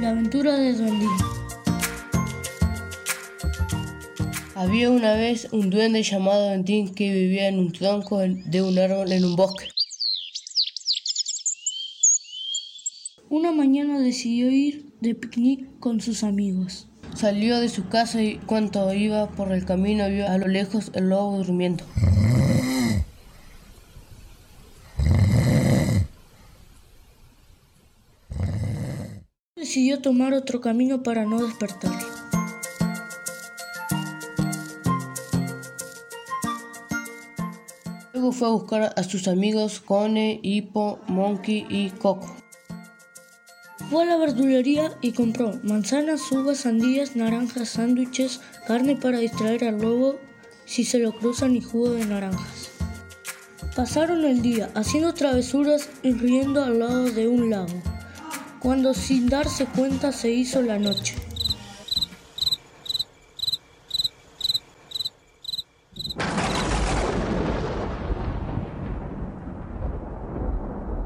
La aventura de Duendín. Había una vez un duende llamado Duendín que vivía en un tronco de un árbol en un bosque. Una mañana decidió ir de picnic con sus amigos. Salió de su casa y cuando iba por el camino vio a lo lejos el lobo durmiendo. Decidió tomar otro camino para no despertar. Luego fue a buscar a sus amigos Cone, Hippo, Monkey y Coco. Fue a la verdulería y compró manzanas, uvas, sandías, naranjas, sándwiches, carne para distraer al lobo si se lo cruzan y jugo de naranjas. Pasaron el día haciendo travesuras y riendo al lado de un lago, cuando sin darse cuenta se hizo la noche.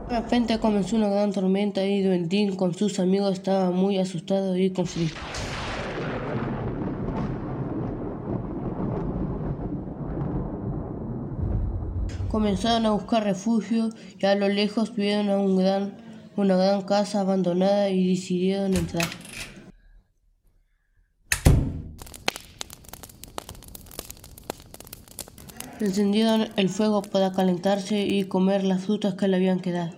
De repente comenzó una gran tormenta y Duendín con sus amigos estaba muy asustado y con frío. Comenzaron a buscar refugio y a lo lejos vieron a un gran, una gran casa abandonada y decidieron entrar. Encendieron el fuego para calentarse y comer las frutas que le habían quedado.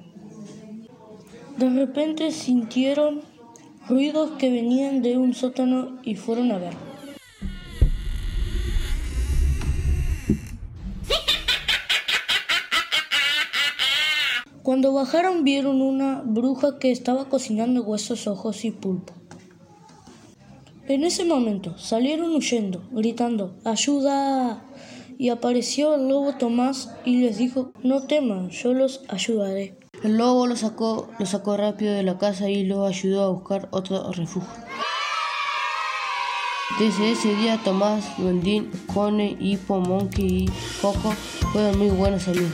De repente sintieron ruidos que venían de un sótano y fueron a ver. Cuando bajaron vieron una bruja que estaba cocinando huesos, ojos y pulpo. En ese momento salieron huyendo, gritando ¡Ayuda! Y apareció el lobo Tomás y les dijo No teman, yo los ayudaré. El lobo lo sacó, lo sacó rápido de la casa y lo ayudó a buscar otro refugio. Desde ese día Tomás, Duendín, Cone, Hippo, Monkey y Coco fueron muy buenos amigos.